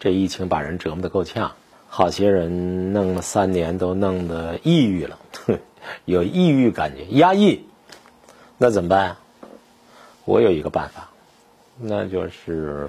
这疫情把人折磨得够呛，好些人弄了三年都弄得抑郁了，有抑郁感觉，压抑，那怎么办？我有一个办法，那就是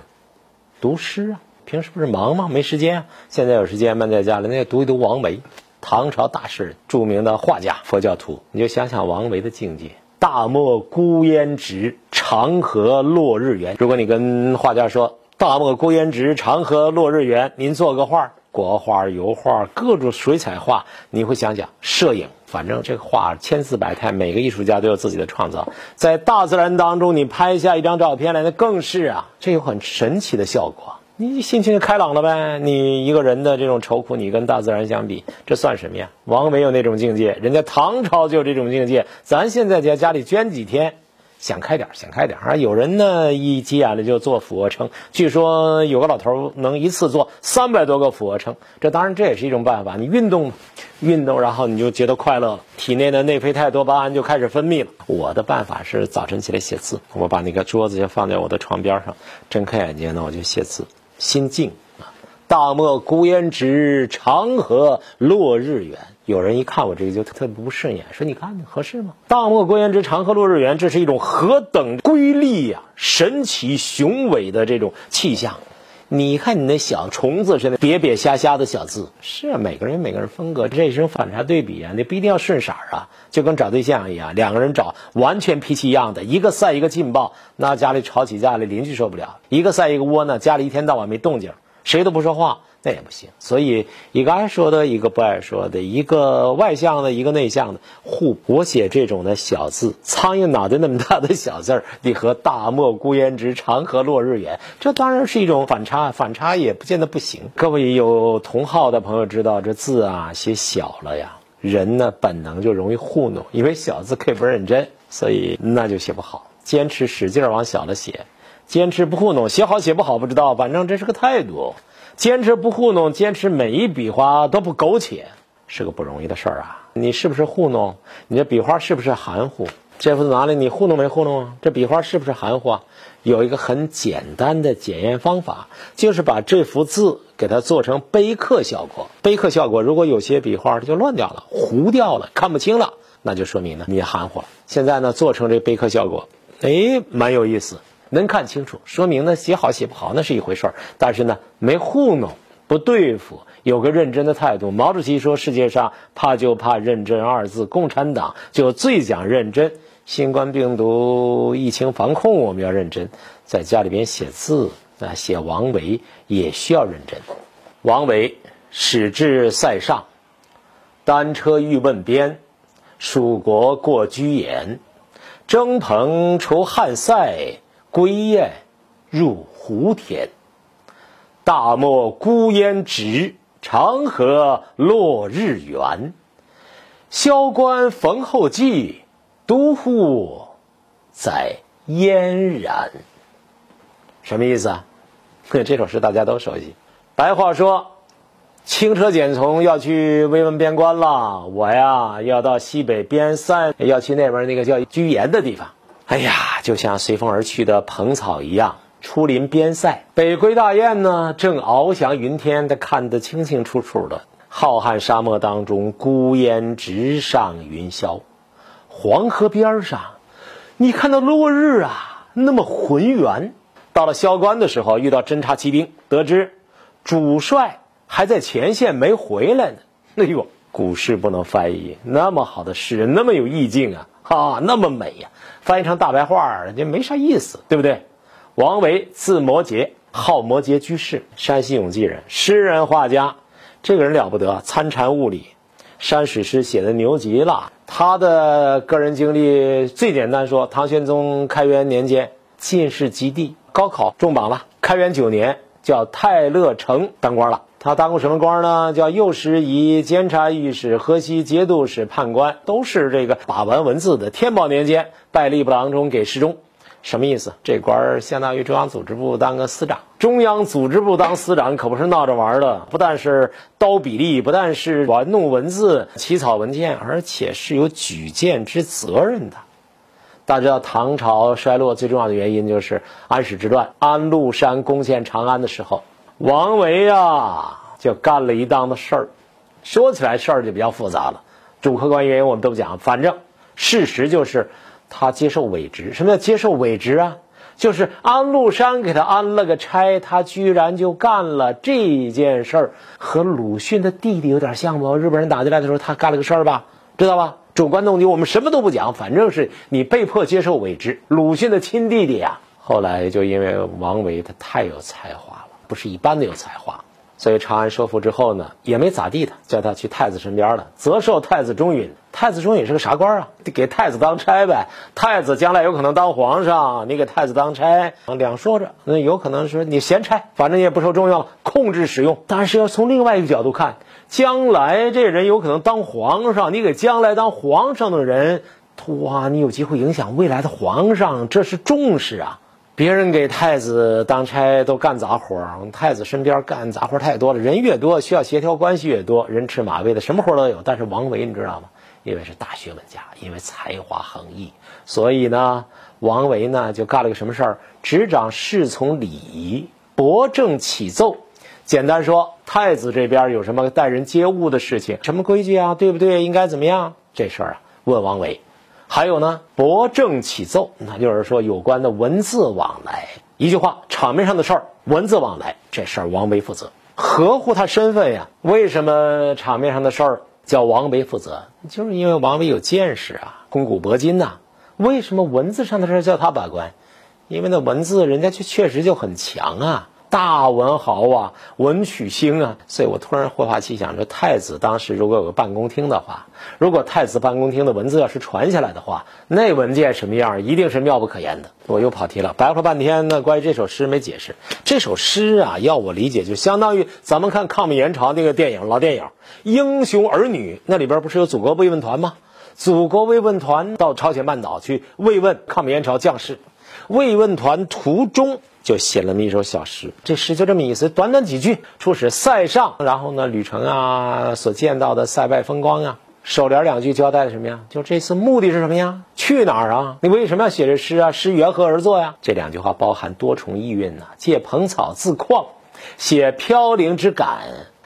读诗啊。平时不是忙吗？没时间啊。现在有时间，闷在家里，那读一读王维，唐朝大诗人，著名的画家，佛教徒。你就想想王维的境界：大漠孤烟直，长河落日圆。如果你跟画家说。大漠孤烟直，长河落日圆。您做个画，国画、油画，各种水彩画，你会想想摄影。反正这个画千姿百态，每个艺术家都有自己的创造。在大自然当中，你拍下一张照片来，那更是啊，这有很神奇的效果。你心情就开朗了呗？你一个人的这种愁苦，你跟大自然相比，这算什么呀？王维有那种境界，人家唐朝就有这种境界。咱现在在家里捐几天。想开点，想开点啊！有人呢一急眼了就做俯卧撑，据说有个老头能一次做三百多个俯卧撑。这当然这也是一种办法，你运动，运动，然后你就觉得快乐了，体内的内啡肽多巴胺就开始分泌了。我的办法是早晨起来写字，我把那个桌子就放在我的床边上，睁开眼睛呢我就写字，心静啊。大漠孤烟直，长河落日圆。有人一看我这个就特别不顺眼，说：“你看合适吗？”大漠孤烟直，长河落日圆，这是一种何等瑰丽呀、神奇雄伟的这种气象。你看你那小虫子似的瘪瘪瞎瞎的小字，是，每个人有每个人风格，这是一种反差对比啊。你不一定要顺色啊，就跟找对象一样，两个人找完全脾气一样的，一个赛一个劲爆，那家里吵起架来，邻居受不了；一个赛一个窝囊，家里一天到晚没动静，谁都不说话。那也不行，所以一个爱说的，一个不爱说的，一个外向的，一个内向的，互。我写这种的小字，苍蝇脑袋那么大的小字儿，你和大漠孤烟直，长河落日圆，这当然是一种反差，反差也不见得不行。各位有同号的朋友知道，这字啊写小了呀，人呢本能就容易糊弄，因为小字可以不认真，所以那就写不好。坚持使劲往小了写，坚持不糊弄，写好写不好不知道，反正这是个态度。坚持不糊弄，坚持每一笔画都不苟且，是个不容易的事儿啊！你是不是糊弄？你这笔画是不是含糊？这幅字拿来，你糊弄没糊弄啊？这笔画是不是含糊啊？有一个很简单的检验方法，就是把这幅字给它做成碑刻效果。碑刻效果，如果有些笔画它就乱掉了、糊掉了、看不清了，那就说明呢你含糊了。现在呢，做成这碑刻效果，哎，蛮有意思。能看清楚，说明呢写好写不好那是一回事儿，但是呢没糊弄，不对付，有个认真的态度。毛主席说：“世界上怕就怕认真二字，共产党就最讲认真。新冠病毒疫情防控，我们要认真，在家里边写字啊，写王维也需要认真。王维始至塞上，单车欲问边，蜀国过居延，征蓬除汉塞。”归雁入胡田，大漠孤烟直，长河落日圆。萧关逢候骑，都护在燕然。什么意思啊？这首诗大家都熟悉。白话说，轻车简从要去慰问边关了。我呀，要到西北边塞，要去那边那个叫居延的地方。哎呀，就像随风而去的蓬草一样，出临边塞。北归大雁呢，正翱翔云天，他看得清清楚楚的。浩瀚沙漠当中，孤烟直上云霄。黄河边上，你看到落日啊，那么浑圆。到了萧关的时候，遇到侦察骑兵，得知主帅还在前线没回来呢。哎呦，古诗不能翻译，那么好的诗人，那么有意境啊！啊，那么美呀！翻译成大白话，人家没啥意思，对不对？王维字摩诘，号摩诘居士，山西永济人，诗人画家。这个人了不得，参禅悟理，山水诗写的牛极了。他的个人经历最简单说：唐玄宗开元年间进士及第，高考中榜了。开元九年叫太乐城当官了。他当过什么官呢？叫右拾遗、监察御史、河西节度使、判官，都是这个把玩文字的。天宝年间拜吏部郎中，给事中，什么意思？这官相当于中央组织部当个司长。中央组织部当司长可不是闹着玩的，不但是刀笔吏，不但是玩弄文字、起草文件，而且是有举荐之责任的。大家知道，唐朝衰落最重要的原因就是安史之乱，安禄山攻陷长安的时候。王维呀，就干了一档子事儿。说起来事儿就比较复杂了，主客观原因我们都不讲，反正事实就是他接受伪职。什么叫接受伪职啊？就是安禄山给他安了个差，他居然就干了这件事儿，和鲁迅的弟弟有点像不？日本人打进来的时候，他干了个事儿吧，知道吧？主观动机我们什么都不讲，反正是你被迫接受伪职。鲁迅的亲弟弟呀，后来就因为王维他太有才华了，不是一般的有才华。所以长安收复之后呢，也没咋地的，叫他去太子身边了，责授太子中允。太子中允是个啥官啊？给太子当差呗。太子将来有可能当皇上，你给太子当差，两说着，那有可能是你闲差，反正也不受重用，控制使用。但是要从另外一个角度看，将来这人有可能当皇上，你给将来当皇上的人，哇，你有机会影响未来的皇上，这是重视啊。别人给太子当差都干杂活儿，太子身边干杂活太多了，人越多需要协调关系越多，人吃马喂的什么活都有。但是王维你知道吗？因为是大学问家，因为才华横溢，所以呢，王维呢就干了个什么事儿？执掌侍从礼仪，博正启奏。简单说，太子这边有什么待人接物的事情，什么规矩啊？对不对？应该怎么样？这事儿啊，问王维。还有呢，博正启奏，那就是说有关的文字往来。一句话，场面上的事儿，文字往来这事儿，王维负责，合乎他身份呀。为什么场面上的事儿叫王维负责？就是因为王维有见识啊，肱骨铂金呐。为什么文字上的事儿叫他把关？因为那文字人家确确实就很强啊。大文豪啊，文曲星啊，所以我突然忽发奇想，说太子当时如果有个办公厅的话，如果太子办公厅的文字要是传下来的话，那文件什么样，一定是妙不可言的。我又跑题了，白话半天呢，关于这首诗没解释。这首诗啊，要我理解，就相当于咱们看抗美援朝那个电影，老电影《英雄儿女》，那里边不是有祖国慰问团吗？祖国慰问团到朝鲜半岛去慰问抗美援朝将士，慰问团途中。就写了那么一首小诗，这诗就这么意思，短短几句。初始塞上，然后呢，旅程啊，所见到的塞外风光啊，首联两句交代的什么呀？就这次目的是什么呀？去哪儿啊？你为什么要写这诗啊？诗缘何而作呀？这两句话包含多重意蕴呐，借蓬草自况，写飘零之感。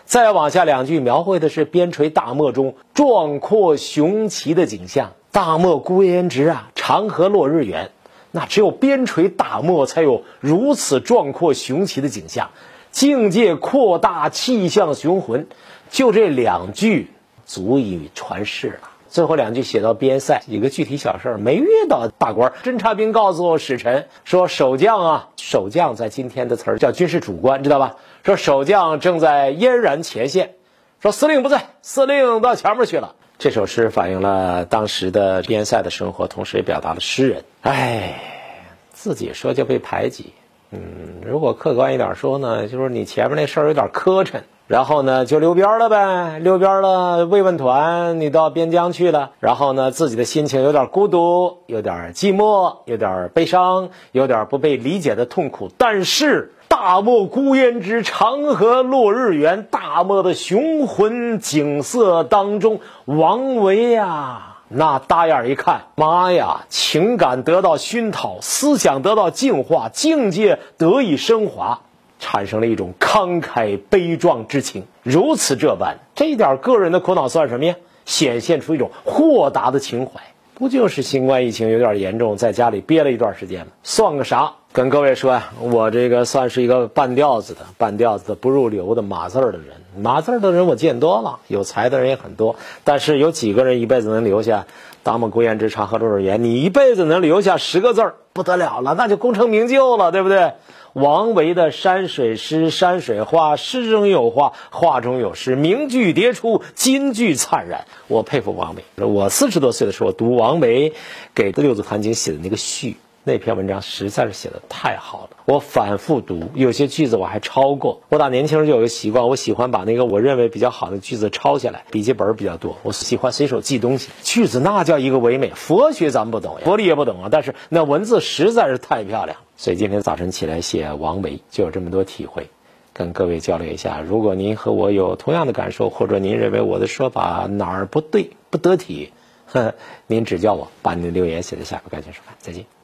再往下两句描绘的是边陲大漠中壮阔雄奇的景象，大漠孤烟直啊，长河落日圆。那只有边陲大漠才有如此壮阔雄奇的景象，境界扩大，气象雄浑，就这两句足以传世了。最后两句写到边塞，一个具体小事儿，没遇到大官，侦察兵告诉使臣说，守将啊，守将在今天的词儿叫军事主官，知道吧？说守将正在嫣然前线，说司令不在，司令到前面去了。这首诗反映了当时的边塞的生活，同时也表达了诗人。哎，自己说就被排挤。嗯，如果客观一点说呢，就是你前面那事儿有点磕碜，然后呢就溜边了呗，溜边了。慰问团你到边疆去了，然后呢自己的心情有点孤独，有点寂寞，有点悲伤，有点不被理解的痛苦。但是。大漠孤烟直，长河落日圆。大漠的雄浑景色当中，王维呀，那大眼一看，妈呀，情感得到熏陶，思想得到净化，境界得以升华，产生了一种慷慨悲壮之情。如此这般，这点个人的苦恼算什么呀？显现出一种豁达的情怀。不就是新冠疫情有点严重，在家里憋了一段时间吗？算个啥？跟各位说呀，我这个算是一个半吊子的、半吊子的不入流的码字儿的人。码字儿的人我见多了，有才的人也很多，但是有几个人一辈子能留下“大漠孤烟直，长河落日圆”？你一辈子能留下十个字儿，不得了了，那就功成名就了，对不对？王维的山水诗、山水画，诗中有画，画中有诗，名句迭出，金句灿然。我佩服王维。我四十多岁的时候读王维给《六祖坛经》写的那个序。那篇文章实在是写的太好了，我反复读，有些句子我还抄过。我打年轻时就有个习惯，我喜欢把那个我认为比较好的句子抄下来，笔记本比较多，我喜欢随手记东西。句子那叫一个唯美，佛学咱不懂，佛理也不懂啊，但是那文字实在是太漂亮。所以今天早晨起来写王维，就有这么多体会，跟各位交流一下。如果您和我有同样的感受，或者您认为我的说法哪儿不对、不得体，呵 呵您指教我，把您的留言写在下边。感谢收看，再见。